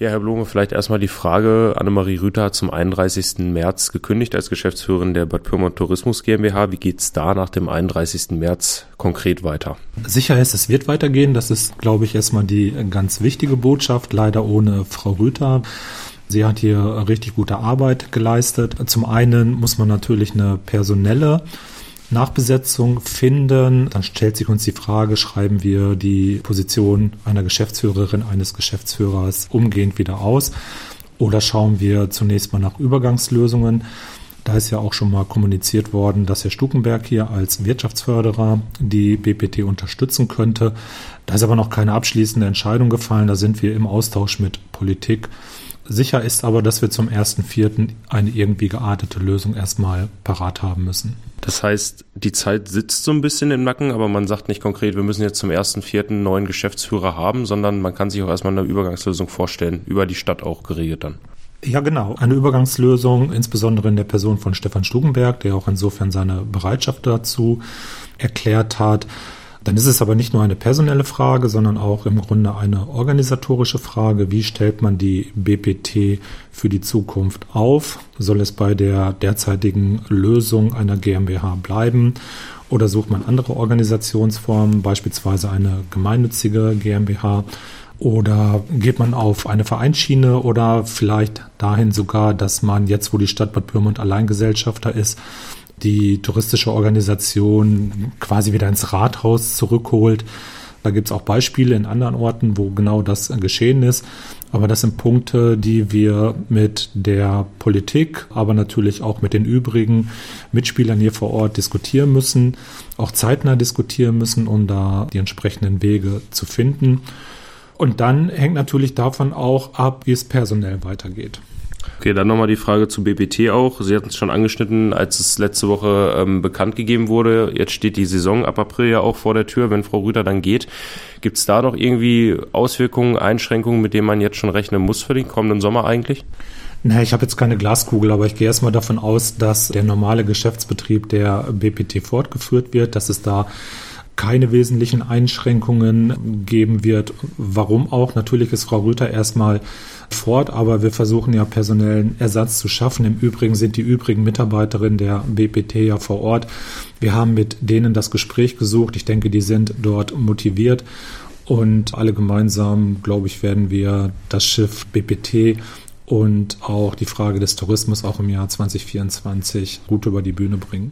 Ja, Herr Blume, vielleicht erstmal die Frage. Annemarie Rüther hat zum 31. März gekündigt als Geschäftsführerin der Bad Pyrmont Tourismus GmbH. Wie geht's da nach dem 31. März konkret weiter? Sicher ist, es wird weitergehen. Das ist, glaube ich, erstmal die ganz wichtige Botschaft. Leider ohne Frau Rüther. Sie hat hier richtig gute Arbeit geleistet. Zum einen muss man natürlich eine personelle Nachbesetzung finden, dann stellt sich uns die Frage, schreiben wir die Position einer Geschäftsführerin, eines Geschäftsführers umgehend wieder aus oder schauen wir zunächst mal nach Übergangslösungen. Da ist ja auch schon mal kommuniziert worden, dass Herr Stukenberg hier als Wirtschaftsförderer die BPT unterstützen könnte. Da ist aber noch keine abschließende Entscheidung gefallen. Da sind wir im Austausch mit Politik. Sicher ist aber, dass wir zum 1.4. eine irgendwie geartete Lösung erstmal parat haben müssen. Das heißt, die Zeit sitzt so ein bisschen im Nacken, aber man sagt nicht konkret, wir müssen jetzt zum 1.4. einen neuen Geschäftsführer haben, sondern man kann sich auch erstmal eine Übergangslösung vorstellen, über die Stadt auch geregelt dann. Ja, genau. Eine Übergangslösung, insbesondere in der Person von Stefan Stugenberg, der auch insofern seine Bereitschaft dazu erklärt hat. Dann ist es aber nicht nur eine personelle Frage, sondern auch im Grunde eine organisatorische Frage. Wie stellt man die BPT für die Zukunft auf? Soll es bei der derzeitigen Lösung einer GmbH bleiben? Oder sucht man andere Organisationsformen, beispielsweise eine gemeinnützige GmbH? Oder geht man auf eine Vereinsschiene oder vielleicht dahin sogar, dass man jetzt, wo die Stadt Bad Pyrmont Alleingesellschafter ist, die touristische Organisation quasi wieder ins Rathaus zurückholt. Da gibt es auch Beispiele in anderen Orten, wo genau das geschehen ist. Aber das sind Punkte, die wir mit der Politik, aber natürlich auch mit den übrigen Mitspielern hier vor Ort diskutieren müssen, auch zeitnah diskutieren müssen, um da die entsprechenden Wege zu finden. Und dann hängt natürlich davon auch ab, wie es personell weitergeht. Okay, dann nochmal die Frage zu BBT auch. Sie hatten es schon angeschnitten, als es letzte Woche ähm, bekannt gegeben wurde. Jetzt steht die Saison ab April ja auch vor der Tür, wenn Frau Rüther dann geht. Gibt es da noch irgendwie Auswirkungen, Einschränkungen, mit denen man jetzt schon rechnen muss für den kommenden Sommer eigentlich? Naja, ich habe jetzt keine Glaskugel, aber ich gehe erstmal davon aus, dass der normale Geschäftsbetrieb der BPT fortgeführt wird, dass es da keine wesentlichen Einschränkungen geben wird. Warum auch? Natürlich ist Frau Rüther erstmal fort, aber wir versuchen ja personellen Ersatz zu schaffen. Im Übrigen sind die übrigen Mitarbeiterinnen der BPT ja vor Ort. Wir haben mit denen das Gespräch gesucht. Ich denke, die sind dort motiviert. Und alle gemeinsam, glaube ich, werden wir das Schiff BPT und auch die Frage des Tourismus auch im Jahr 2024 gut über die Bühne bringen.